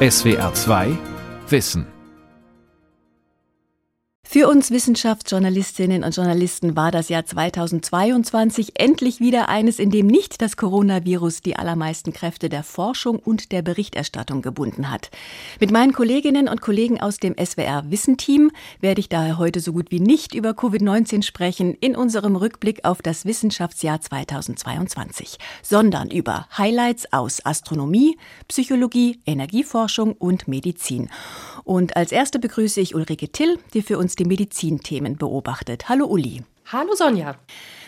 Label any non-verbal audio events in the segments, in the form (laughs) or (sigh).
SWR 2 Wissen für uns Wissenschaftsjournalistinnen und Journalisten war das Jahr 2022 endlich wieder eines, in dem nicht das Coronavirus die allermeisten Kräfte der Forschung und der Berichterstattung gebunden hat. Mit meinen Kolleginnen und Kollegen aus dem SWR Wissenteam werde ich daher heute so gut wie nicht über Covid-19 sprechen in unserem Rückblick auf das Wissenschaftsjahr 2022, sondern über Highlights aus Astronomie, Psychologie, Energieforschung und Medizin. Und als erste begrüße ich Ulrike Till, die für uns die Medizinthemen beobachtet. Hallo Uli. Hallo Sonja.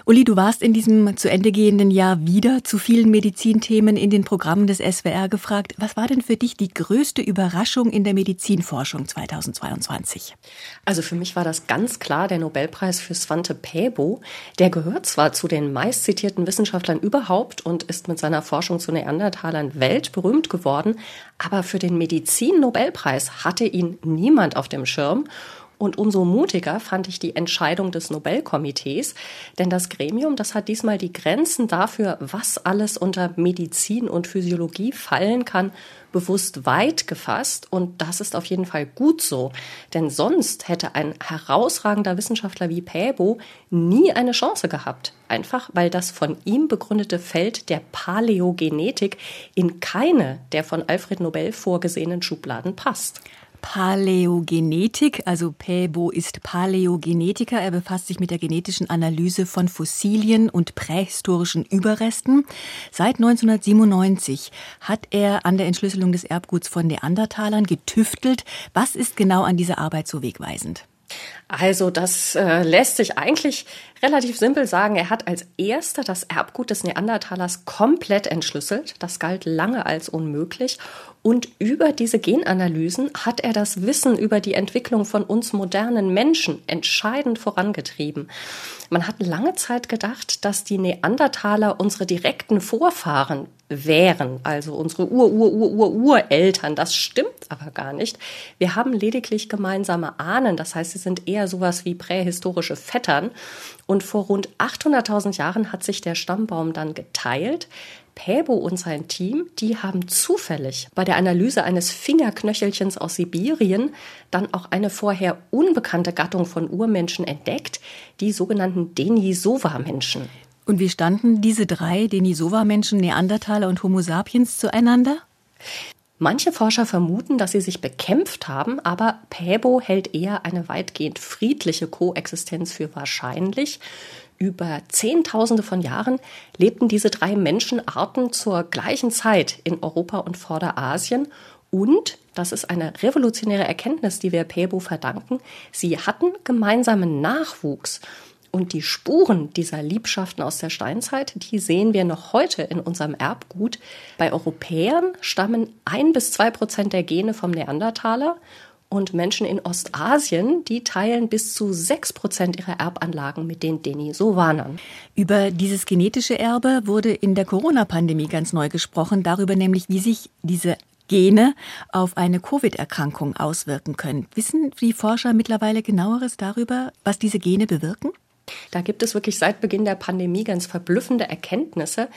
Uli, du warst in diesem zu Ende gehenden Jahr wieder zu vielen Medizinthemen in den Programmen des SWR gefragt. Was war denn für dich die größte Überraschung in der Medizinforschung 2022? Also für mich war das ganz klar der Nobelpreis für Svante Pääbo. Der gehört zwar zu den meistzitierten Wissenschaftlern überhaupt und ist mit seiner Forschung zu Neandertalern weltberühmt geworden, aber für den Medizin-Nobelpreis hatte ihn niemand auf dem Schirm. Und umso mutiger fand ich die Entscheidung des Nobelkomitees, denn das Gremium, das hat diesmal die Grenzen dafür, was alles unter Medizin und Physiologie fallen kann, bewusst weit gefasst. Und das ist auf jeden Fall gut so, denn sonst hätte ein herausragender Wissenschaftler wie Päbo nie eine Chance gehabt, einfach weil das von ihm begründete Feld der Paläogenetik in keine der von Alfred Nobel vorgesehenen Schubladen passt. Paläogenetik, also Päbo ist Paläogenetiker. Er befasst sich mit der genetischen Analyse von Fossilien und prähistorischen Überresten. Seit 1997 hat er an der Entschlüsselung des Erbguts von Neandertalern getüftelt. Was ist genau an dieser Arbeit so wegweisend? Also das äh, lässt sich eigentlich relativ simpel sagen. Er hat als erster das Erbgut des Neandertalers komplett entschlüsselt. Das galt lange als unmöglich. Und über diese Genanalysen hat er das Wissen über die Entwicklung von uns modernen Menschen entscheidend vorangetrieben. Man hat lange Zeit gedacht, dass die Neandertaler unsere direkten Vorfahren wären, also unsere Ur-Ur-Ur-Ur-Ureltern. Das stimmt aber gar nicht. Wir haben lediglich gemeinsame Ahnen, das heißt, sie sind eher sowas wie prähistorische Vettern. Und vor rund 800.000 Jahren hat sich der Stammbaum dann geteilt. Päbo und sein Team, die haben zufällig bei der Analyse eines Fingerknöchelchens aus Sibirien dann auch eine vorher unbekannte Gattung von Urmenschen entdeckt, die sogenannten Denisova-Menschen. Und wie standen diese drei Denisova-Menschen, Neandertaler und Homo sapiens zueinander? Manche Forscher vermuten, dass sie sich bekämpft haben, aber Päbo hält eher eine weitgehend friedliche Koexistenz für wahrscheinlich. Über Zehntausende von Jahren lebten diese drei Menschenarten zur gleichen Zeit in Europa und Vorderasien und, das ist eine revolutionäre Erkenntnis, die wir Päbo verdanken, sie hatten gemeinsamen Nachwuchs. Und die Spuren dieser Liebschaften aus der Steinzeit, die sehen wir noch heute in unserem Erbgut. Bei Europäern stammen ein bis zwei Prozent der Gene vom Neandertaler und Menschen in Ostasien, die teilen bis zu sechs Prozent ihrer Erbanlagen mit den Denisovanern. Über dieses genetische Erbe wurde in der Corona-Pandemie ganz neu gesprochen, darüber nämlich, wie sich diese Gene auf eine Covid-Erkrankung auswirken können. Wissen die Forscher mittlerweile genaueres darüber, was diese Gene bewirken? Da gibt es wirklich seit Beginn der Pandemie ganz verblüffende Erkenntnisse.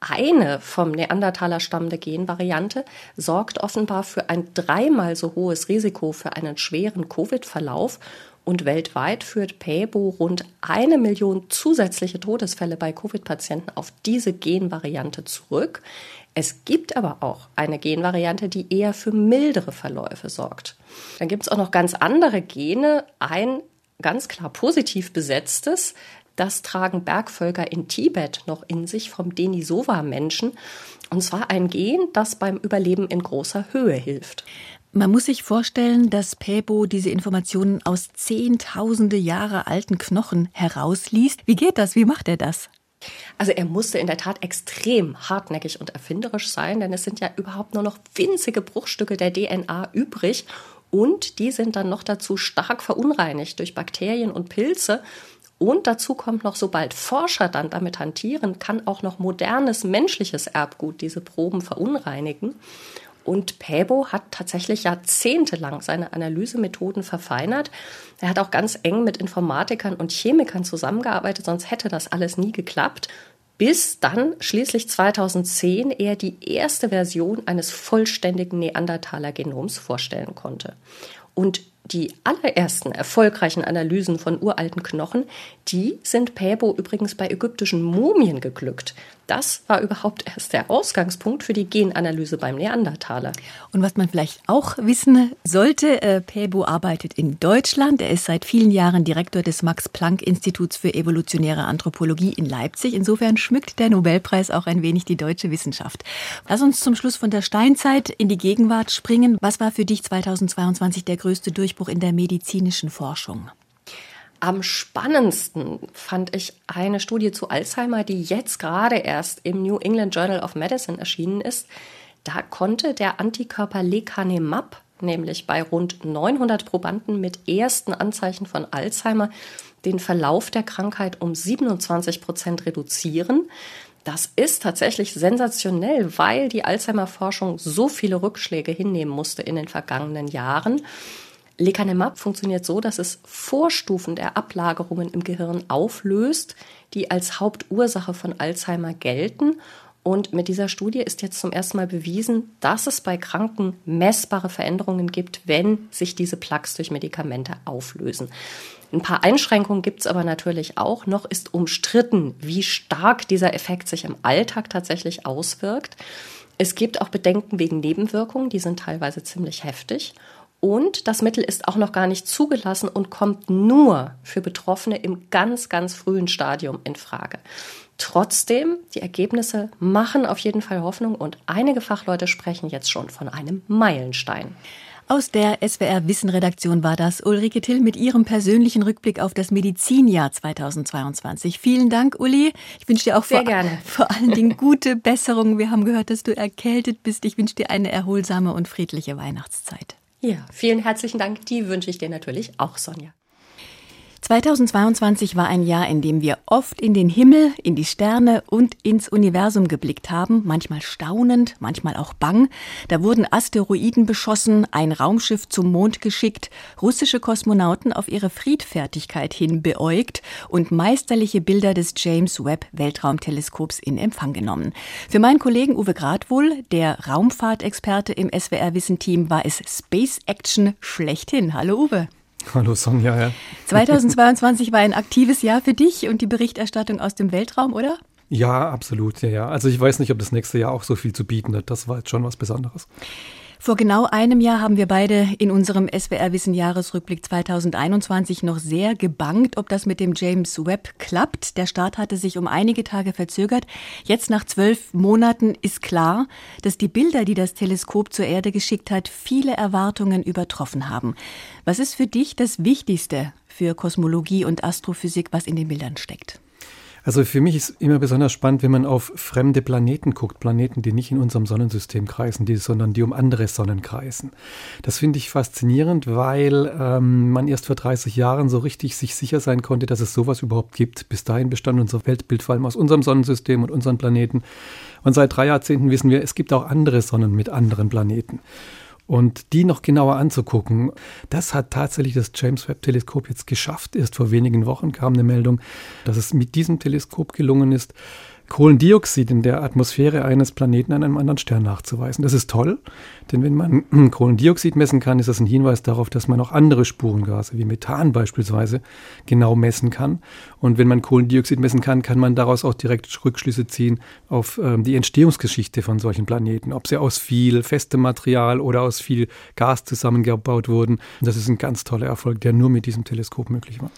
Eine vom Neandertaler stammende Genvariante sorgt offenbar für ein dreimal so hohes Risiko für einen schweren Covid-Verlauf und weltweit führt PEBO rund eine Million zusätzliche Todesfälle bei Covid-Patienten auf diese Genvariante zurück. Es gibt aber auch eine Genvariante, die eher für mildere Verläufe sorgt. Dann gibt es auch noch ganz andere Gene. Ein ganz klar positiv besetztes. Das tragen Bergvölker in Tibet noch in sich vom Denisova-Menschen. Und zwar ein Gen, das beim Überleben in großer Höhe hilft. Man muss sich vorstellen, dass Pebo diese Informationen aus zehntausende Jahre alten Knochen herausliest. Wie geht das? Wie macht er das? Also er musste in der Tat extrem hartnäckig und erfinderisch sein, denn es sind ja überhaupt nur noch winzige Bruchstücke der DNA übrig und die sind dann noch dazu stark verunreinigt durch Bakterien und Pilze. Und dazu kommt noch, sobald Forscher dann damit hantieren, kann auch noch modernes menschliches Erbgut diese Proben verunreinigen. Und Päbo hat tatsächlich jahrzehntelang seine Analysemethoden verfeinert. Er hat auch ganz eng mit Informatikern und Chemikern zusammengearbeitet, sonst hätte das alles nie geklappt. bis dann schließlich 2010 er die erste Version eines vollständigen Neandertaler-Genoms vorstellen konnte. Und die allerersten erfolgreichen Analysen von uralten Knochen, die sind Päbo übrigens bei ägyptischen Mumien geglückt. Das war überhaupt erst der Ausgangspunkt für die Genanalyse beim Neandertaler. Und was man vielleicht auch wissen sollte, äh, Päbo arbeitet in Deutschland. Er ist seit vielen Jahren Direktor des Max-Planck-Instituts für evolutionäre Anthropologie in Leipzig. Insofern schmückt der Nobelpreis auch ein wenig die deutsche Wissenschaft. Lass uns zum Schluss von der Steinzeit in die Gegenwart springen. Was war für dich 2022 der größte Durchbruch in der medizinischen Forschung? Am spannendsten fand ich eine Studie zu Alzheimer, die jetzt gerade erst im New England Journal of Medicine erschienen ist. Da konnte der Antikörper Lecanemab nämlich bei rund 900 Probanden mit ersten Anzeichen von Alzheimer den Verlauf der Krankheit um 27 Prozent reduzieren. Das ist tatsächlich sensationell, weil die Alzheimer-Forschung so viele Rückschläge hinnehmen musste in den vergangenen Jahren. Lecanemab funktioniert so, dass es Vorstufen der Ablagerungen im Gehirn auflöst, die als Hauptursache von Alzheimer gelten. Und mit dieser Studie ist jetzt zum ersten Mal bewiesen, dass es bei Kranken messbare Veränderungen gibt, wenn sich diese Plaques durch Medikamente auflösen. Ein paar Einschränkungen gibt es aber natürlich auch. Noch ist umstritten, wie stark dieser Effekt sich im Alltag tatsächlich auswirkt. Es gibt auch Bedenken wegen Nebenwirkungen, die sind teilweise ziemlich heftig. Und das Mittel ist auch noch gar nicht zugelassen und kommt nur für Betroffene im ganz, ganz frühen Stadium in Frage. Trotzdem, die Ergebnisse machen auf jeden Fall Hoffnung und einige Fachleute sprechen jetzt schon von einem Meilenstein. Aus der SWR Wissenredaktion war das Ulrike Till mit ihrem persönlichen Rückblick auf das Medizinjahr 2022. Vielen Dank, Uli. Ich wünsche dir auch Sehr vor, gerne. (laughs) vor allen Dingen gute Besserung. Wir haben gehört, dass du erkältet bist. Ich wünsche dir eine erholsame und friedliche Weihnachtszeit. Ja, vielen herzlichen Dank. Die wünsche ich dir natürlich auch, Sonja. 2022 war ein Jahr, in dem wir oft in den Himmel, in die Sterne und ins Universum geblickt haben, manchmal staunend, manchmal auch bang. Da wurden Asteroiden beschossen, ein Raumschiff zum Mond geschickt, russische Kosmonauten auf ihre Friedfertigkeit hin beäugt und meisterliche Bilder des James Webb Weltraumteleskops in Empfang genommen. Für meinen Kollegen Uwe Gradwohl, der Raumfahrtexperte im SWR Wissen Team, war es Space Action schlechthin. Hallo Uwe. (laughs) Hallo Sonja. Ja. 2022 war ein aktives Jahr für dich und die Berichterstattung aus dem Weltraum, oder? Ja, absolut. Ja, ja. Also ich weiß nicht, ob das nächste Jahr auch so viel zu bieten hat. Das war jetzt schon was Besonderes. Vor genau einem Jahr haben wir beide in unserem SWR Wissen Jahresrückblick 2021 noch sehr gebangt, ob das mit dem James Webb klappt. Der Start hatte sich um einige Tage verzögert. Jetzt nach zwölf Monaten ist klar, dass die Bilder, die das Teleskop zur Erde geschickt hat, viele Erwartungen übertroffen haben. Was ist für dich das Wichtigste für Kosmologie und Astrophysik, was in den Bildern steckt? Also für mich ist immer besonders spannend, wenn man auf fremde Planeten guckt, Planeten, die nicht in unserem Sonnensystem kreisen, die, sondern die um andere Sonnen kreisen. Das finde ich faszinierend, weil ähm, man erst vor 30 Jahren so richtig sich sicher sein konnte, dass es sowas überhaupt gibt. Bis dahin bestand unser Weltbild vor allem aus unserem Sonnensystem und unseren Planeten. Und seit drei Jahrzehnten wissen wir, es gibt auch andere Sonnen mit anderen Planeten. Und die noch genauer anzugucken, das hat tatsächlich das James Webb Teleskop jetzt geschafft. Erst vor wenigen Wochen kam eine Meldung, dass es mit diesem Teleskop gelungen ist, Kohlendioxid in der Atmosphäre eines Planeten an einem anderen Stern nachzuweisen. Das ist toll, denn wenn man (clears throat) Kohlendioxid messen kann, ist das ein Hinweis darauf, dass man auch andere Spurengase wie Methan beispielsweise genau messen kann. Und wenn man Kohlendioxid messen kann, kann man daraus auch direkt Rückschlüsse ziehen auf ähm, die Entstehungsgeschichte von solchen Planeten, ob sie aus viel festem Material oder aus viel Gas zusammengebaut wurden. Das ist ein ganz toller Erfolg, der nur mit diesem Teleskop möglich war.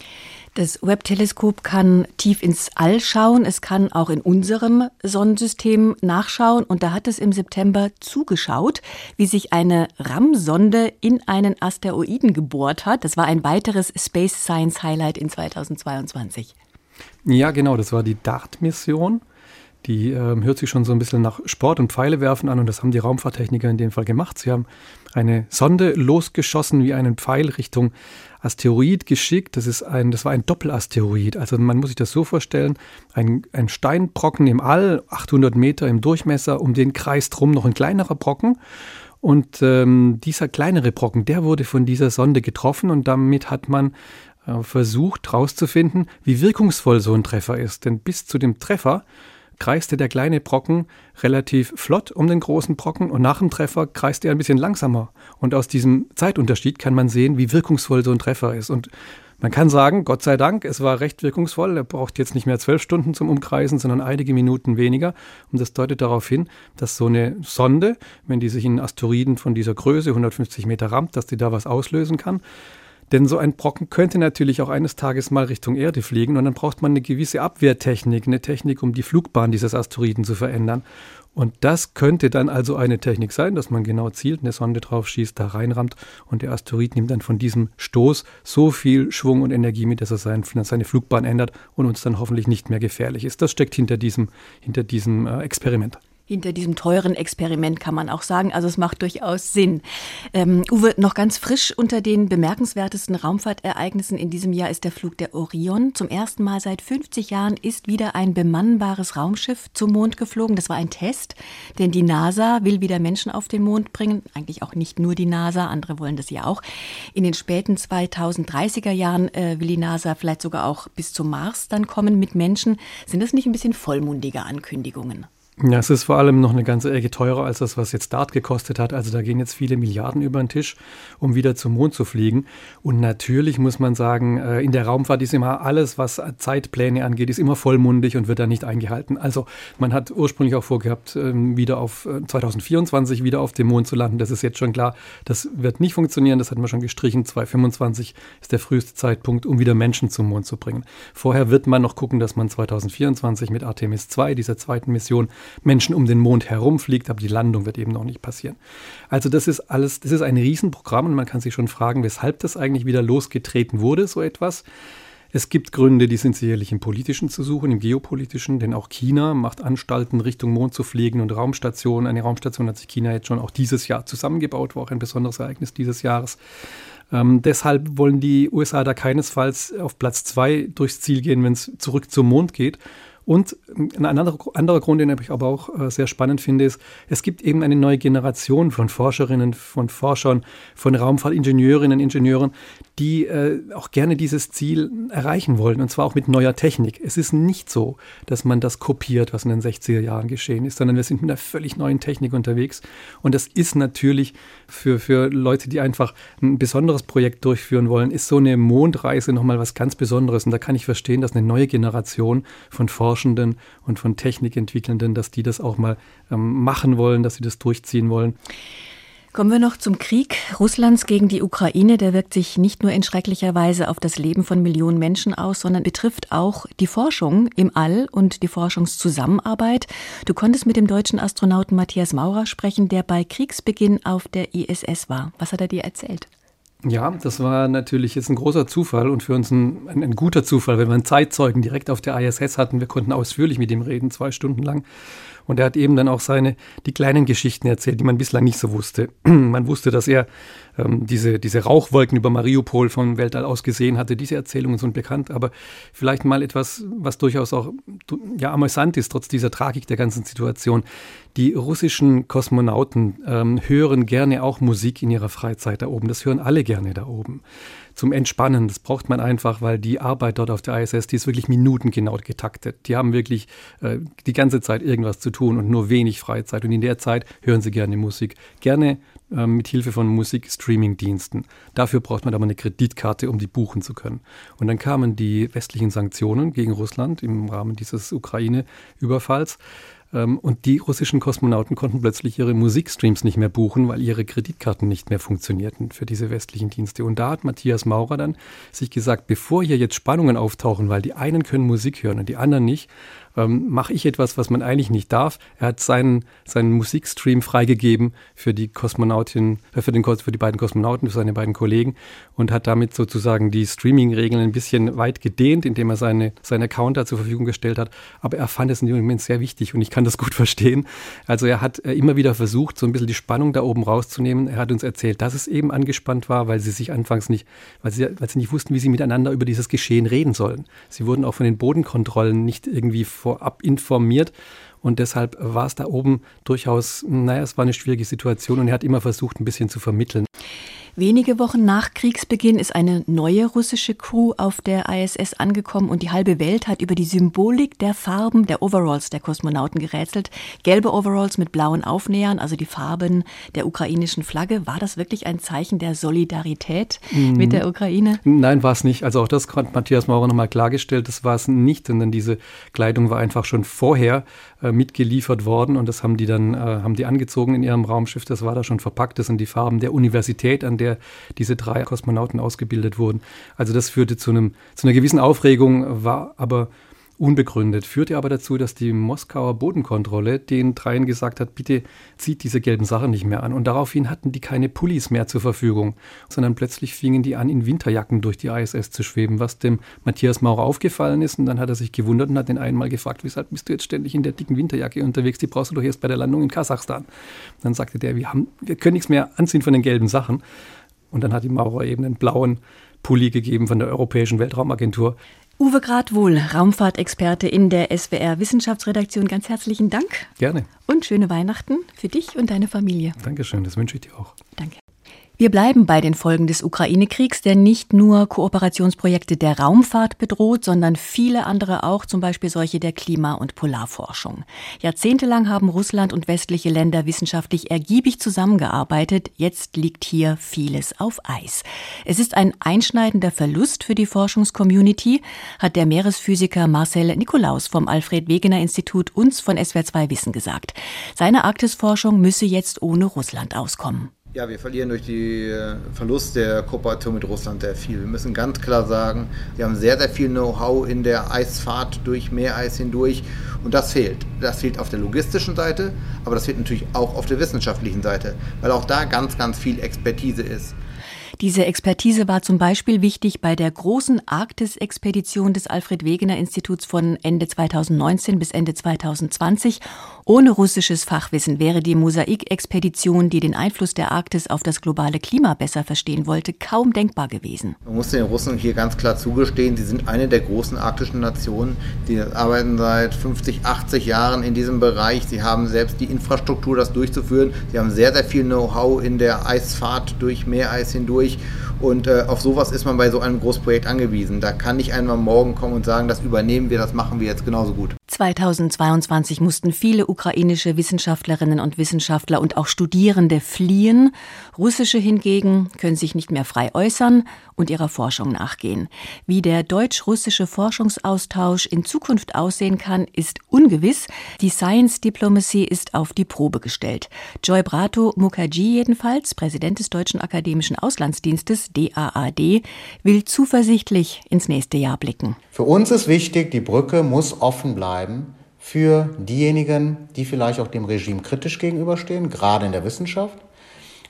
Das Webb-Teleskop kann tief ins All schauen. Es kann auch in unserem Sonnensystem nachschauen. Und da hat es im September zugeschaut, wie sich eine RAM-Sonde in einen Asteroiden gebohrt hat. Das war ein weiteres Space Science Highlight in 2022. Ja, genau. Das war die DART-Mission. Die äh, hört sich schon so ein bisschen nach Sport und Pfeile werfen an und das haben die Raumfahrttechniker in dem Fall gemacht. Sie haben eine Sonde losgeschossen wie einen Pfeil Richtung Asteroid geschickt. Das ist ein, das war ein Doppelasteroid. Also man muss sich das so vorstellen: ein, ein Steinbrocken im All, 800 Meter im Durchmesser, um den kreist rum noch ein kleinerer Brocken. Und ähm, dieser kleinere Brocken, der wurde von dieser Sonde getroffen und damit hat man äh, versucht herauszufinden, wie wirkungsvoll so ein Treffer ist. Denn bis zu dem Treffer kreiste der kleine Brocken relativ flott um den großen Brocken und nach dem Treffer kreiste er ein bisschen langsamer. Und aus diesem Zeitunterschied kann man sehen, wie wirkungsvoll so ein Treffer ist. Und man kann sagen, Gott sei Dank, es war recht wirkungsvoll. Er braucht jetzt nicht mehr zwölf Stunden zum Umkreisen, sondern einige Minuten weniger. Und das deutet darauf hin, dass so eine Sonde, wenn die sich in Asteroiden von dieser Größe, 150 Meter rammt, dass die da was auslösen kann. Denn so ein Brocken könnte natürlich auch eines Tages mal Richtung Erde fliegen und dann braucht man eine gewisse Abwehrtechnik, eine Technik, um die Flugbahn dieses Asteroiden zu verändern. Und das könnte dann also eine Technik sein, dass man genau zielt, eine Sonde drauf schießt, da reinrammt und der Asteroid nimmt dann von diesem Stoß so viel Schwung und Energie mit, dass er sein, seine Flugbahn ändert und uns dann hoffentlich nicht mehr gefährlich ist. Das steckt hinter diesem, hinter diesem äh, Experiment hinter diesem teuren Experiment, kann man auch sagen. Also es macht durchaus Sinn. Ähm, Uwe, noch ganz frisch unter den bemerkenswertesten Raumfahrtereignissen in diesem Jahr ist der Flug der Orion. Zum ersten Mal seit 50 Jahren ist wieder ein bemannbares Raumschiff zum Mond geflogen. Das war ein Test, denn die NASA will wieder Menschen auf den Mond bringen. Eigentlich auch nicht nur die NASA, andere wollen das ja auch. In den späten 2030er Jahren äh, will die NASA vielleicht sogar auch bis zum Mars dann kommen mit Menschen. Sind das nicht ein bisschen vollmundige Ankündigungen? Ja, es ist vor allem noch eine ganze Ecke teurer als das, was jetzt Dart gekostet hat. Also da gehen jetzt viele Milliarden über den Tisch, um wieder zum Mond zu fliegen. Und natürlich muss man sagen, äh, in der Raumfahrt ist immer alles, was Zeitpläne angeht, ist immer vollmundig und wird dann nicht eingehalten. Also man hat ursprünglich auch vorgehabt, ähm, wieder auf 2024 äh, wieder auf dem Mond zu landen. Das ist jetzt schon klar. Das wird nicht funktionieren. Das hatten wir schon gestrichen. 2025 ist der früheste Zeitpunkt, um wieder Menschen zum Mond zu bringen. Vorher wird man noch gucken, dass man 2024 mit Artemis 2, dieser zweiten Mission, Menschen um den Mond herumfliegt, aber die Landung wird eben noch nicht passieren. Also das ist alles, das ist ein Riesenprogramm und man kann sich schon fragen, weshalb das eigentlich wieder losgetreten wurde, so etwas. Es gibt Gründe, die sind sicherlich im politischen zu suchen, im geopolitischen, denn auch China macht Anstalten, Richtung Mond zu fliegen und Raumstationen. Eine Raumstation hat sich China jetzt schon auch dieses Jahr zusammengebaut, war auch ein besonderes Ereignis dieses Jahres. Ähm, deshalb wollen die USA da keinesfalls auf Platz zwei durchs Ziel gehen, wenn es zurück zum Mond geht. Und ein anderer, anderer Grund, den ich aber auch äh, sehr spannend finde, ist, es gibt eben eine neue Generation von Forscherinnen, von Forschern, von Raumfahrtingenieurinnen, Ingenieuren, die äh, auch gerne dieses Ziel erreichen wollen, und zwar auch mit neuer Technik. Es ist nicht so, dass man das kopiert, was in den 60er Jahren geschehen ist, sondern wir sind mit einer völlig neuen Technik unterwegs. Und das ist natürlich für, für Leute, die einfach ein besonderes Projekt durchführen wollen, ist so eine Mondreise nochmal was ganz Besonderes. Und da kann ich verstehen, dass eine neue Generation von Forschenden und von Technikentwickelnden, dass die das auch mal ähm, machen wollen, dass sie das durchziehen wollen. Kommen wir noch zum Krieg Russlands gegen die Ukraine. Der wirkt sich nicht nur in schrecklicher Weise auf das Leben von Millionen Menschen aus, sondern betrifft auch die Forschung im All und die Forschungszusammenarbeit. Du konntest mit dem deutschen Astronauten Matthias Maurer sprechen, der bei Kriegsbeginn auf der ISS war. Was hat er dir erzählt? Ja, das war natürlich jetzt ein großer Zufall und für uns ein, ein, ein, guter Zufall, weil wir einen Zeitzeugen direkt auf der ISS hatten. Wir konnten ausführlich mit ihm reden, zwei Stunden lang. Und er hat eben dann auch seine, die kleinen Geschichten erzählt, die man bislang nicht so wusste. (clears throat) man wusste, dass er ähm, diese, diese Rauchwolken über Mariupol vom Weltall aus gesehen hatte. Diese Erzählungen sind bekannt, aber vielleicht mal etwas, was durchaus auch ja, amüsant ist, trotz dieser Tragik der ganzen Situation. Die russischen Kosmonauten ähm, hören gerne auch Musik in ihrer Freizeit da oben. Das hören alle gerne da oben zum Entspannen. Das braucht man einfach, weil die Arbeit dort auf der ISS, die ist wirklich minutengenau getaktet. Die haben wirklich äh, die ganze Zeit irgendwas zu tun und nur wenig Freizeit. Und in der Zeit hören sie gerne Musik. Gerne äh, mit Hilfe von Musikstreaming-Diensten. Dafür braucht man aber eine Kreditkarte, um die buchen zu können. Und dann kamen die westlichen Sanktionen gegen Russland im Rahmen dieses Ukraine-Überfalls. Ähm, und die russischen Kosmonauten konnten plötzlich ihre Musikstreams nicht mehr buchen, weil ihre Kreditkarten nicht mehr funktionierten für diese westlichen Dienste. Und da hat Matthias Maurer dann sich gesagt, bevor hier jetzt Spannungen auftauchen, weil die einen können Musik hören und die anderen nicht, ähm, mache ich etwas, was man eigentlich nicht darf. Er hat seinen, seinen Musikstream freigegeben für die Kosmonautin, äh, für, den, für die beiden Kosmonauten, für seine beiden Kollegen und hat damit sozusagen die Streaming-Regeln ein bisschen weit gedehnt, indem er seine, seinen Account da zur Verfügung gestellt hat. Aber er fand es in dem Moment sehr wichtig und ich kann das gut (laughs) verstehen. Also er hat äh, immer wieder versucht, so ein bisschen die Spannung da oben rauszunehmen. Er hat uns erzählt, dass es eben angespannt war, weil sie sich anfangs nicht, weil sie, weil sie nicht wussten, wie sie miteinander über dieses Geschehen reden sollen. Sie wurden auch von den Bodenkontrollen nicht irgendwie vorab informiert. Und deshalb war es da oben durchaus, naja, es war eine schwierige Situation und er hat immer versucht, ein bisschen zu vermitteln. Wenige Wochen nach Kriegsbeginn ist eine neue russische Crew auf der ISS angekommen und die halbe Welt hat über die Symbolik der Farben der Overalls der Kosmonauten gerätselt. Gelbe Overalls mit blauen Aufnähern, also die Farben der ukrainischen Flagge. War das wirklich ein Zeichen der Solidarität mhm. mit der Ukraine? Nein, war es nicht. Also auch das hat Matthias Maurer nochmal klargestellt. Das war es nicht, sondern diese Kleidung war einfach schon vorher äh, mitgeliefert worden und das haben die dann äh, haben die angezogen in ihrem Raumschiff. Das war da schon verpackt. Das sind die Farben der Universität, an der diese drei Kosmonauten ausgebildet wurden. Also das führte zu, einem, zu einer gewissen Aufregung, war aber unbegründet, führte aber dazu, dass die Moskauer Bodenkontrolle den dreien gesagt hat, bitte zieht diese gelben Sachen nicht mehr an. Und daraufhin hatten die keine Pullis mehr zur Verfügung, sondern plötzlich fingen die an, in Winterjacken durch die ISS zu schweben, was dem Matthias Maurer aufgefallen ist. Und dann hat er sich gewundert und hat den einen mal gefragt, weshalb bist du jetzt ständig in der dicken Winterjacke unterwegs? Die brauchst du doch erst bei der Landung in Kasachstan. Dann sagte der, wir, haben, wir können nichts mehr anziehen von den gelben Sachen. Und dann hat die Maurer eben einen blauen Pulli gegeben von der Europäischen Weltraumagentur. Uwe Gradwohl, Raumfahrtexperte in der SWR Wissenschaftsredaktion. Ganz herzlichen Dank. Gerne. Und schöne Weihnachten für dich und deine Familie. Dankeschön, das wünsche ich dir auch. Danke. Wir bleiben bei den Folgen des Ukraine-Kriegs, der nicht nur Kooperationsprojekte der Raumfahrt bedroht, sondern viele andere auch, zum Beispiel solche der Klima- und Polarforschung. Jahrzehntelang haben Russland und westliche Länder wissenschaftlich ergiebig zusammengearbeitet. Jetzt liegt hier vieles auf Eis. Es ist ein einschneidender Verlust für die Forschungscommunity, hat der Meeresphysiker Marcel Nikolaus vom Alfred Wegener Institut uns von SWR2 Wissen gesagt. Seine Arktisforschung müsse jetzt ohne Russland auskommen. Ja, wir verlieren durch den äh, Verlust der Kooperation mit Russland sehr viel. Wir müssen ganz klar sagen, wir haben sehr, sehr viel Know-how in der Eisfahrt durch Meereis hindurch und das fehlt. Das fehlt auf der logistischen Seite, aber das fehlt natürlich auch auf der wissenschaftlichen Seite, weil auch da ganz, ganz viel Expertise ist. Diese Expertise war zum Beispiel wichtig bei der großen Arktis-Expedition des Alfred Wegener Instituts von Ende 2019 bis Ende 2020. Ohne russisches Fachwissen wäre die Mosaik-Expedition, die den Einfluss der Arktis auf das globale Klima besser verstehen wollte, kaum denkbar gewesen. Man muss den Russen hier ganz klar zugestehen, sie sind eine der großen arktischen Nationen. Sie arbeiten seit 50, 80 Jahren in diesem Bereich. Sie haben selbst die Infrastruktur, das durchzuführen. Sie haben sehr, sehr viel Know-how in der Eisfahrt durch Meereis hindurch. Und äh, auf sowas ist man bei so einem Großprojekt angewiesen. Da kann nicht einmal morgen kommen und sagen, das übernehmen wir, das machen wir jetzt genauso gut. 2022 mussten viele ukrainische Wissenschaftlerinnen und Wissenschaftler und auch Studierende fliehen. Russische hingegen können sich nicht mehr frei äußern und ihrer Forschung nachgehen. Wie der deutsch-russische Forschungsaustausch in Zukunft aussehen kann, ist ungewiss. Die Science Diplomacy ist auf die Probe gestellt. Joy Brato Mukherjee jedenfalls, Präsident des Deutschen Akademischen Auslandsdienstes DAAD, will zuversichtlich ins nächste Jahr blicken. Für uns ist wichtig, die Brücke muss offen bleiben für diejenigen, die vielleicht auch dem Regime kritisch gegenüberstehen, gerade in der Wissenschaft.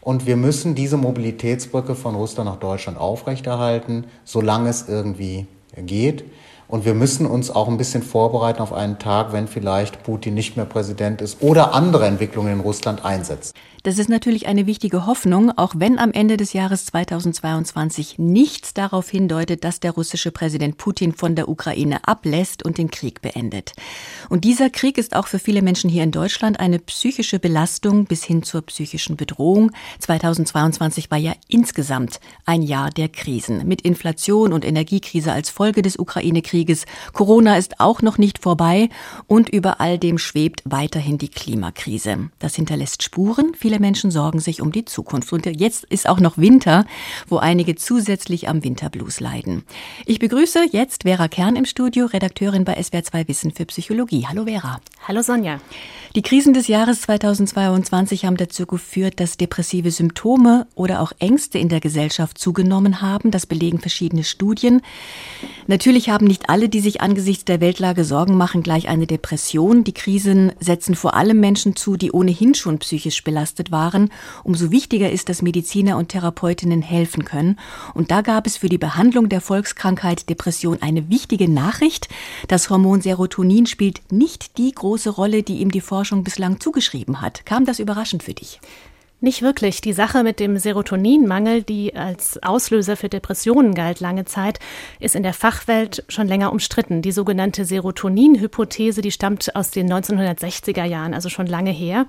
Und wir müssen diese Mobilitätsbrücke von Russland nach Deutschland aufrechterhalten, solange es irgendwie geht. Und wir müssen uns auch ein bisschen vorbereiten auf einen Tag, wenn vielleicht Putin nicht mehr Präsident ist oder andere Entwicklungen in Russland einsetzt. Das ist natürlich eine wichtige Hoffnung, auch wenn am Ende des Jahres 2022 nichts darauf hindeutet, dass der russische Präsident Putin von der Ukraine ablässt und den Krieg beendet. Und dieser Krieg ist auch für viele Menschen hier in Deutschland eine psychische Belastung bis hin zur psychischen Bedrohung. 2022 war ja insgesamt ein Jahr der Krisen mit Inflation und Energiekrise als Folge des Ukraine-Krieges. Corona ist auch noch nicht vorbei und über all dem schwebt weiterhin die Klimakrise. Das hinterlässt Spuren. Viele Menschen sorgen sich um die Zukunft. Und jetzt ist auch noch Winter, wo einige zusätzlich am Winterblues leiden. Ich begrüße jetzt Vera Kern im Studio, Redakteurin bei SWR2 Wissen für Psychologie. Hallo Vera. Hallo Sonja. Die Krisen des Jahres 2022 haben dazu geführt, dass depressive Symptome oder auch Ängste in der Gesellschaft zugenommen haben. Das belegen verschiedene Studien. Natürlich haben nicht alle, die sich angesichts der Weltlage Sorgen machen, gleich eine Depression. Die Krisen setzen vor allem Menschen zu, die ohnehin schon psychisch belastet waren. Umso wichtiger ist, dass Mediziner und Therapeutinnen helfen können. Und da gab es für die Behandlung der Volkskrankheit Depression eine wichtige Nachricht. Das Hormon Serotonin spielt nicht die große Rolle, die ihm die Forschung bislang zugeschrieben hat. Kam das überraschend für dich? Nicht wirklich. Die Sache mit dem Serotoninmangel, die als Auslöser für Depressionen galt lange Zeit, ist in der Fachwelt schon länger umstritten. Die sogenannte Serotonin-Hypothese, die stammt aus den 1960er Jahren, also schon lange her.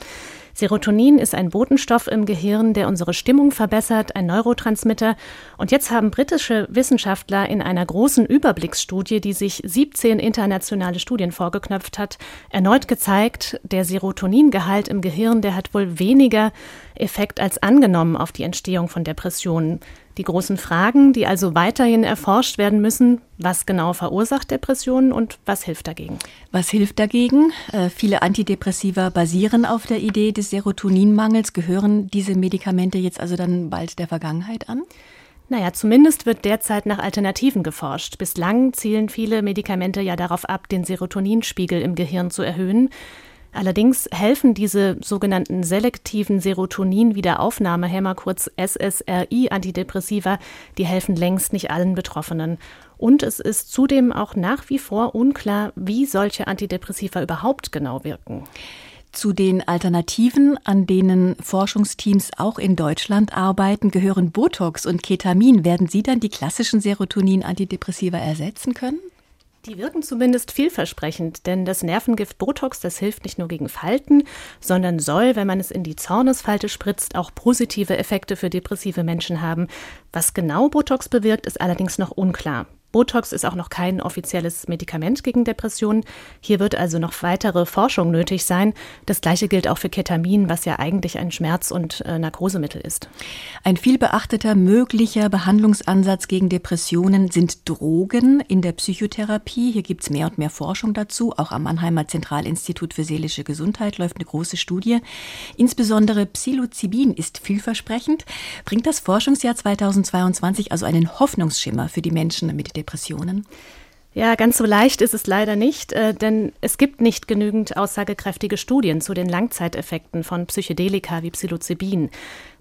Serotonin ist ein Botenstoff im Gehirn, der unsere Stimmung verbessert, ein Neurotransmitter. Und jetzt haben britische Wissenschaftler in einer großen Überblicksstudie, die sich 17 internationale Studien vorgeknöpft hat, erneut gezeigt, der Serotoningehalt im Gehirn, der hat wohl weniger Effekt als angenommen auf die Entstehung von Depressionen. Die großen Fragen, die also weiterhin erforscht werden müssen, was genau verursacht Depressionen und was hilft dagegen? Was hilft dagegen? Äh, viele Antidepressiva basieren auf der Idee des Serotoninmangels. Gehören diese Medikamente jetzt also dann bald der Vergangenheit an? Naja, zumindest wird derzeit nach Alternativen geforscht. Bislang zielen viele Medikamente ja darauf ab, den Serotoninspiegel im Gehirn zu erhöhen. Allerdings helfen diese sogenannten selektiven Serotonin-Wiederaufnahmehämmer, kurz SSRI-Antidepressiva, die helfen längst nicht allen Betroffenen. Und es ist zudem auch nach wie vor unklar, wie solche Antidepressiva überhaupt genau wirken. Zu den Alternativen, an denen Forschungsteams auch in Deutschland arbeiten, gehören Botox und Ketamin. Werden Sie dann die klassischen Serotonin-Antidepressiva ersetzen können? Die wirken zumindest vielversprechend, denn das Nervengift Botox, das hilft nicht nur gegen Falten, sondern soll, wenn man es in die Zornesfalte spritzt, auch positive Effekte für depressive Menschen haben. Was genau Botox bewirkt, ist allerdings noch unklar. Botox ist auch noch kein offizielles Medikament gegen Depressionen. Hier wird also noch weitere Forschung nötig sein. Das gleiche gilt auch für Ketamin, was ja eigentlich ein Schmerz- und äh, Narkosemittel ist. Ein vielbeachteter möglicher Behandlungsansatz gegen Depressionen sind Drogen in der Psychotherapie. Hier gibt es mehr und mehr Forschung dazu. Auch am Mannheimer Zentralinstitut für seelische Gesundheit läuft eine große Studie. Insbesondere Psilocybin ist vielversprechend. Bringt das Forschungsjahr 2022 also einen Hoffnungsschimmer für die Menschen mit Depressionen? Depressionen? Ja, ganz so leicht ist es leider nicht, äh, denn es gibt nicht genügend aussagekräftige Studien zu den Langzeiteffekten von Psychedelika wie Psilocybin.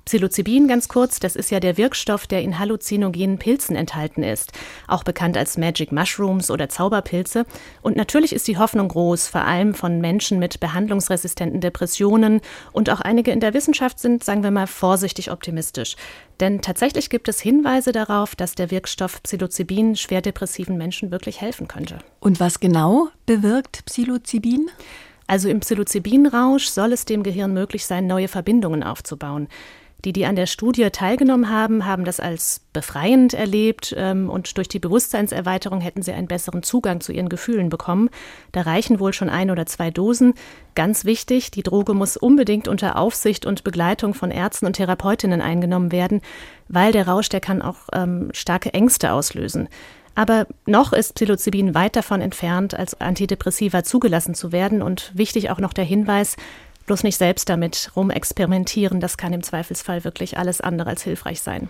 Psilocybin ganz kurz, das ist ja der Wirkstoff, der in halluzinogenen Pilzen enthalten ist, auch bekannt als Magic Mushrooms oder Zauberpilze. Und natürlich ist die Hoffnung groß, vor allem von Menschen mit behandlungsresistenten Depressionen. Und auch einige in der Wissenschaft sind, sagen wir mal, vorsichtig optimistisch. Denn tatsächlich gibt es Hinweise darauf, dass der Wirkstoff Psilocybin schwer depressiven Menschen wirklich helfen könnte. Und was genau bewirkt Psilocybin? Also im Psilocybin-Rausch soll es dem Gehirn möglich sein, neue Verbindungen aufzubauen. Die, die an der Studie teilgenommen haben, haben das als befreiend erlebt ähm, und durch die Bewusstseinserweiterung hätten sie einen besseren Zugang zu ihren Gefühlen bekommen. Da reichen wohl schon ein oder zwei Dosen. Ganz wichtig, die Droge muss unbedingt unter Aufsicht und Begleitung von Ärzten und Therapeutinnen eingenommen werden, weil der Rausch, der kann auch ähm, starke Ängste auslösen. Aber noch ist Psilocybin weit davon entfernt, als Antidepressiva zugelassen zu werden. Und wichtig auch noch der Hinweis, Bloß nicht selbst damit rumexperimentieren, das kann im Zweifelsfall wirklich alles andere als hilfreich sein.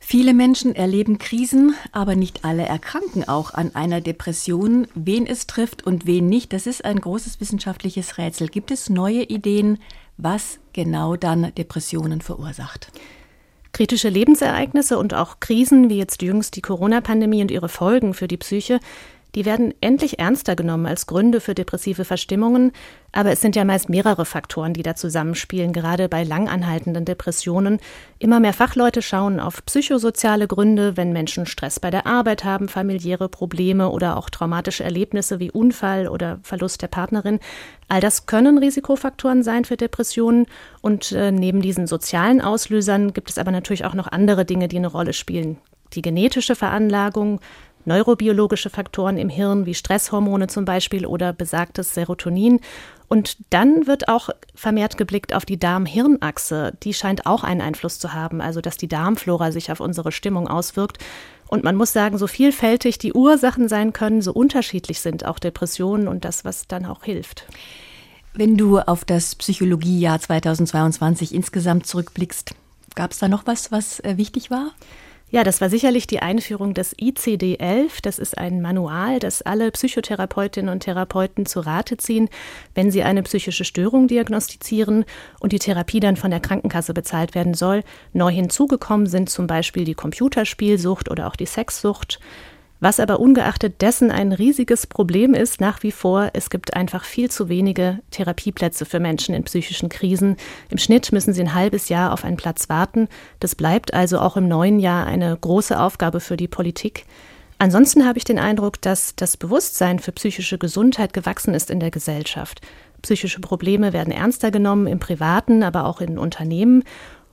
Viele Menschen erleben Krisen, aber nicht alle erkranken auch an einer Depression. Wen es trifft und wen nicht, das ist ein großes wissenschaftliches Rätsel. Gibt es neue Ideen, was genau dann Depressionen verursacht? Kritische Lebensereignisse und auch Krisen, wie jetzt jüngst die Corona-Pandemie und ihre Folgen für die Psyche, die werden endlich ernster genommen als Gründe für depressive Verstimmungen, aber es sind ja meist mehrere Faktoren, die da zusammenspielen, gerade bei langanhaltenden Depressionen. Immer mehr Fachleute schauen auf psychosoziale Gründe, wenn Menschen Stress bei der Arbeit haben, familiäre Probleme oder auch traumatische Erlebnisse wie Unfall oder Verlust der Partnerin. All das können Risikofaktoren sein für Depressionen und äh, neben diesen sozialen Auslösern gibt es aber natürlich auch noch andere Dinge, die eine Rolle spielen. Die genetische Veranlagung, neurobiologische Faktoren im Hirn wie Stresshormone zum Beispiel oder besagtes Serotonin. Und dann wird auch vermehrt geblickt auf die Darm-Hirn-Achse. Die scheint auch einen Einfluss zu haben, also dass die Darmflora sich auf unsere Stimmung auswirkt. Und man muss sagen, so vielfältig die Ursachen sein können, so unterschiedlich sind auch Depressionen und das, was dann auch hilft. Wenn du auf das Psychologiejahr 2022 insgesamt zurückblickst, gab es da noch was, was äh, wichtig war? Ja, das war sicherlich die Einführung des ICD-11. Das ist ein Manual, das alle Psychotherapeutinnen und Therapeuten zu Rate ziehen, wenn sie eine psychische Störung diagnostizieren und die Therapie dann von der Krankenkasse bezahlt werden soll. Neu hinzugekommen sind zum Beispiel die Computerspielsucht oder auch die Sexsucht. Was aber ungeachtet dessen ein riesiges Problem ist nach wie vor, es gibt einfach viel zu wenige Therapieplätze für Menschen in psychischen Krisen. Im Schnitt müssen sie ein halbes Jahr auf einen Platz warten. Das bleibt also auch im neuen Jahr eine große Aufgabe für die Politik. Ansonsten habe ich den Eindruck, dass das Bewusstsein für psychische Gesundheit gewachsen ist in der Gesellschaft. Psychische Probleme werden ernster genommen im privaten, aber auch in Unternehmen.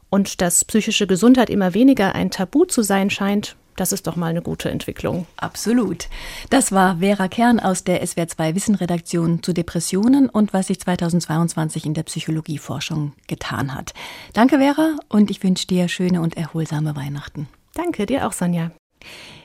Und dass psychische Gesundheit immer weniger ein Tabu zu sein scheint, das ist doch mal eine gute Entwicklung. Absolut. Das war Vera Kern aus der SWR2 Wissenredaktion zu Depressionen und was sich 2022 in der Psychologieforschung getan hat. Danke, Vera, und ich wünsche dir schöne und erholsame Weihnachten. Danke dir auch, Sonja.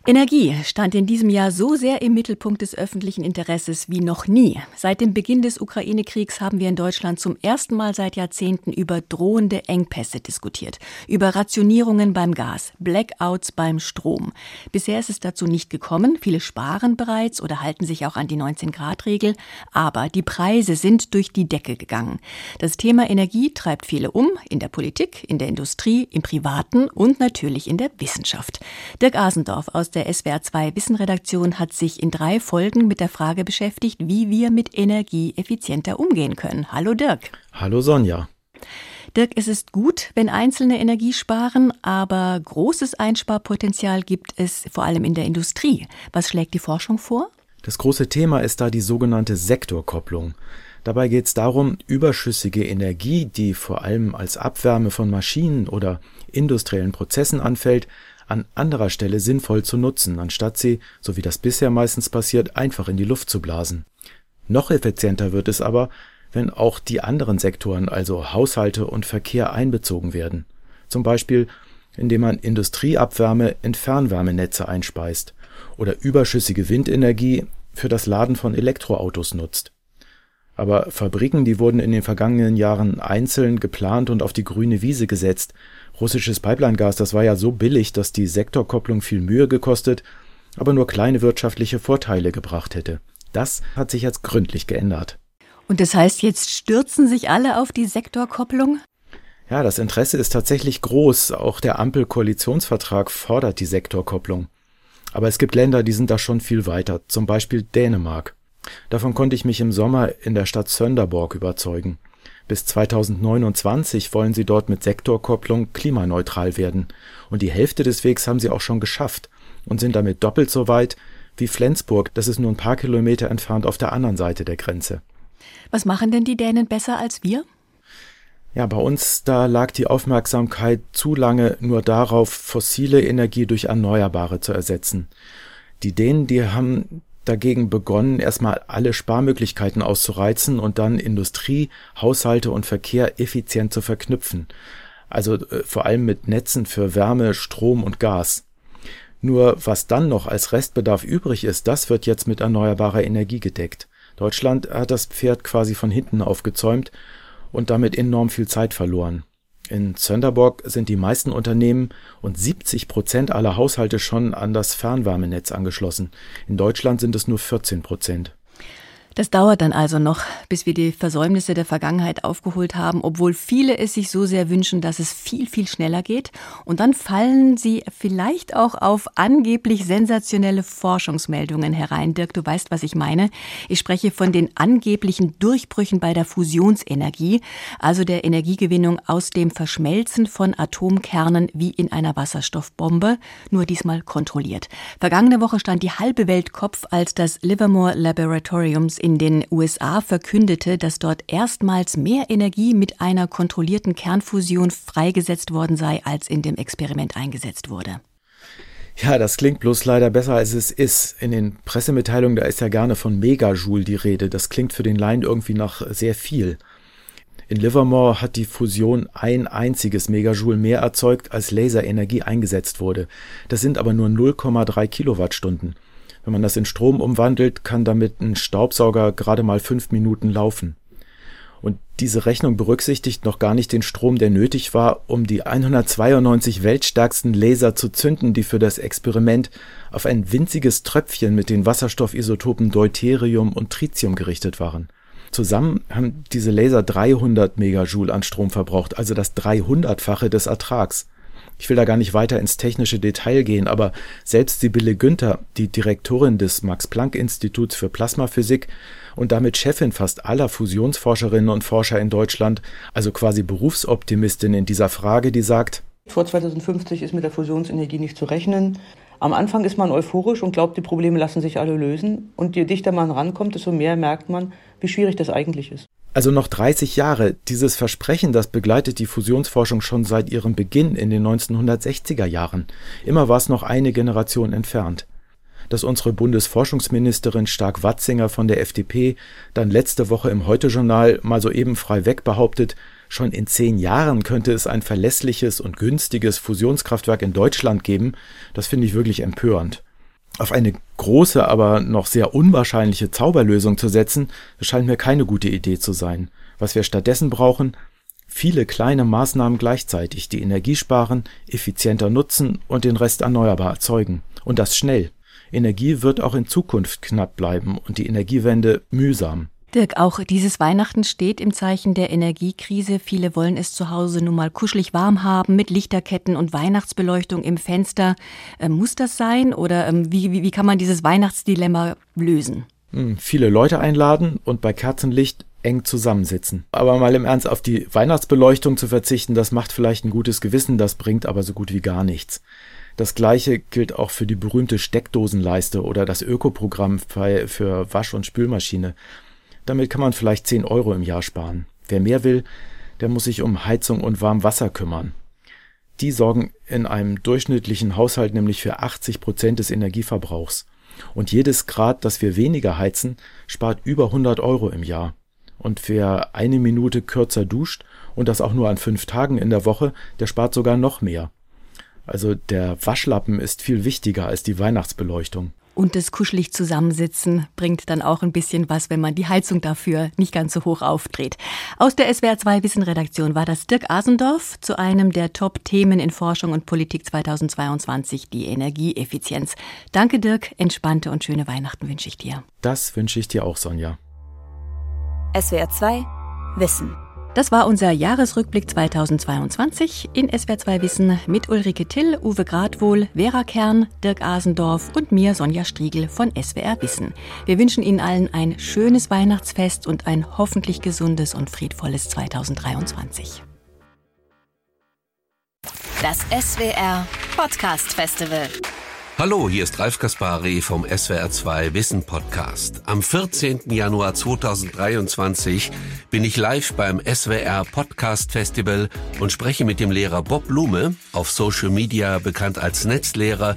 Energie stand in diesem Jahr so sehr im Mittelpunkt des öffentlichen Interesses wie noch nie. Seit dem Beginn des Ukraine-Kriegs haben wir in Deutschland zum ersten Mal seit Jahrzehnten über drohende Engpässe diskutiert, über Rationierungen beim Gas, Blackouts beim Strom. Bisher ist es dazu nicht gekommen. Viele sparen bereits oder halten sich auch an die 19-Grad-Regel. Aber die Preise sind durch die Decke gegangen. Das Thema Energie treibt viele um, in der Politik, in der Industrie, im Privaten und natürlich in der Wissenschaft. Dirk Asendorf aus der der SWR2 Wissenredaktion hat sich in drei Folgen mit der Frage beschäftigt, wie wir mit Energie effizienter umgehen können. Hallo Dirk. Hallo Sonja. Dirk, es ist gut, wenn Einzelne Energie sparen, aber großes Einsparpotenzial gibt es vor allem in der Industrie. Was schlägt die Forschung vor? Das große Thema ist da die sogenannte Sektorkopplung. Dabei geht es darum, überschüssige Energie, die vor allem als Abwärme von Maschinen oder industriellen Prozessen anfällt, an anderer Stelle sinnvoll zu nutzen, anstatt sie, so wie das bisher meistens passiert, einfach in die Luft zu blasen. Noch effizienter wird es aber, wenn auch die anderen Sektoren, also Haushalte und Verkehr einbezogen werden. Zum Beispiel, indem man Industrieabwärme in Fernwärmenetze einspeist oder überschüssige Windenergie für das Laden von Elektroautos nutzt. Aber Fabriken, die wurden in den vergangenen Jahren einzeln geplant und auf die grüne Wiese gesetzt, Russisches Pipelinegas, das war ja so billig, dass die Sektorkopplung viel Mühe gekostet, aber nur kleine wirtschaftliche Vorteile gebracht hätte. Das hat sich jetzt gründlich geändert. Und das heißt, jetzt stürzen sich alle auf die Sektorkopplung? Ja, das Interesse ist tatsächlich groß. Auch der Ampel-Koalitionsvertrag fordert die Sektorkopplung. Aber es gibt Länder, die sind da schon viel weiter, zum Beispiel Dänemark. Davon konnte ich mich im Sommer in der Stadt Sönderborg überzeugen. Bis 2029 wollen sie dort mit Sektorkopplung klimaneutral werden. Und die Hälfte des Wegs haben sie auch schon geschafft und sind damit doppelt so weit wie Flensburg, das ist nur ein paar Kilometer entfernt auf der anderen Seite der Grenze. Was machen denn die Dänen besser als wir? Ja, bei uns, da lag die Aufmerksamkeit zu lange nur darauf, fossile Energie durch erneuerbare zu ersetzen. Die Dänen, die haben dagegen begonnen, erstmal alle Sparmöglichkeiten auszureizen und dann Industrie, Haushalte und Verkehr effizient zu verknüpfen. Also äh, vor allem mit Netzen für Wärme, Strom und Gas. Nur was dann noch als Restbedarf übrig ist, das wird jetzt mit erneuerbarer Energie gedeckt. Deutschland hat das Pferd quasi von hinten aufgezäumt und damit enorm viel Zeit verloren. In Sönderborg sind die meisten Unternehmen und 70 Prozent aller Haushalte schon an das Fernwärmenetz angeschlossen. In Deutschland sind es nur 14 Prozent. Das dauert dann also noch, bis wir die Versäumnisse der Vergangenheit aufgeholt haben, obwohl viele es sich so sehr wünschen, dass es viel, viel schneller geht. Und dann fallen sie vielleicht auch auf angeblich sensationelle Forschungsmeldungen herein. Dirk, du weißt, was ich meine. Ich spreche von den angeblichen Durchbrüchen bei der Fusionsenergie, also der Energiegewinnung aus dem Verschmelzen von Atomkernen wie in einer Wasserstoffbombe, nur diesmal kontrolliert. Vergangene Woche stand die halbe Welt Kopf, als das Livermore Laboratoriums den USA verkündete, dass dort erstmals mehr Energie mit einer kontrollierten Kernfusion freigesetzt worden sei, als in dem Experiment eingesetzt wurde. Ja, das klingt bloß leider besser, als es ist. In den Pressemitteilungen, da ist ja gerne von Megajoule die Rede. Das klingt für den Laien irgendwie nach sehr viel. In Livermore hat die Fusion ein einziges Megajoule mehr erzeugt, als Laserenergie eingesetzt wurde. Das sind aber nur 0,3 Kilowattstunden. Wenn man das in Strom umwandelt, kann damit ein Staubsauger gerade mal fünf Minuten laufen. Und diese Rechnung berücksichtigt noch gar nicht den Strom, der nötig war, um die 192 weltstärksten Laser zu zünden, die für das Experiment auf ein winziges Tröpfchen mit den Wasserstoffisotopen Deuterium und Tritium gerichtet waren. Zusammen haben diese Laser 300 Megajoule an Strom verbraucht, also das 300-fache des Ertrags. Ich will da gar nicht weiter ins technische Detail gehen, aber selbst Sibylle Günther, die Direktorin des Max-Planck-Instituts für Plasmaphysik und damit Chefin fast aller Fusionsforscherinnen und Forscher in Deutschland, also quasi Berufsoptimistin in dieser Frage, die sagt, vor 2050 ist mit der Fusionsenergie nicht zu rechnen. Am Anfang ist man euphorisch und glaubt, die Probleme lassen sich alle lösen. Und je dichter man rankommt, desto mehr merkt man, wie schwierig das eigentlich ist. Also noch 30 Jahre. Dieses Versprechen, das begleitet die Fusionsforschung schon seit ihrem Beginn in den 1960er Jahren. Immer war es noch eine Generation entfernt. Dass unsere Bundesforschungsministerin Stark-Watzinger von der FDP dann letzte Woche im Heute-Journal mal soeben frei weg behauptet, schon in zehn Jahren könnte es ein verlässliches und günstiges Fusionskraftwerk in Deutschland geben, das finde ich wirklich empörend. Auf eine große, aber noch sehr unwahrscheinliche Zauberlösung zu setzen, scheint mir keine gute Idee zu sein. Was wir stattdessen brauchen, viele kleine Maßnahmen gleichzeitig, die Energie sparen, effizienter nutzen und den Rest erneuerbar erzeugen. Und das schnell. Energie wird auch in Zukunft knapp bleiben und die Energiewende mühsam. Dirk, auch dieses Weihnachten steht im Zeichen der Energiekrise. Viele wollen es zu Hause nun mal kuschelig warm haben mit Lichterketten und Weihnachtsbeleuchtung im Fenster. Ähm, muss das sein oder ähm, wie, wie, wie kann man dieses Weihnachtsdilemma lösen? Hm, viele Leute einladen und bei Kerzenlicht eng zusammensitzen. Aber mal im Ernst auf die Weihnachtsbeleuchtung zu verzichten, das macht vielleicht ein gutes Gewissen, das bringt aber so gut wie gar nichts. Das gleiche gilt auch für die berühmte Steckdosenleiste oder das Ökoprogramm für Wasch- und Spülmaschine. Damit kann man vielleicht 10 Euro im Jahr sparen. Wer mehr will, der muss sich um Heizung und Warmwasser kümmern. Die sorgen in einem durchschnittlichen Haushalt nämlich für 80 Prozent des Energieverbrauchs. Und jedes Grad, das wir weniger heizen, spart über 100 Euro im Jahr. Und wer eine Minute kürzer duscht und das auch nur an fünf Tagen in der Woche, der spart sogar noch mehr. Also der Waschlappen ist viel wichtiger als die Weihnachtsbeleuchtung. Und das kuschelig Zusammensitzen bringt dann auch ein bisschen was, wenn man die Heizung dafür nicht ganz so hoch aufdreht. Aus der SWR 2 Wissenredaktion war das Dirk Asendorf zu einem der Top-Themen in Forschung und Politik 2022, die Energieeffizienz. Danke Dirk, entspannte und schöne Weihnachten wünsche ich dir. Das wünsche ich dir auch, Sonja. SWR 2 Wissen. Das war unser Jahresrückblick 2022 in SWR2 Wissen mit Ulrike Till, Uwe Gradwohl, Vera Kern, Dirk Asendorf und mir Sonja Striegel von SWR Wissen. Wir wünschen Ihnen allen ein schönes Weihnachtsfest und ein hoffentlich gesundes und friedvolles 2023. Das SWR Podcast Festival. Hallo, hier ist Ralf Kaspari vom SWR2 Wissen Podcast. Am 14. Januar 2023 bin ich live beim SWR Podcast Festival und spreche mit dem Lehrer Bob Blume, auf Social Media bekannt als Netzlehrer,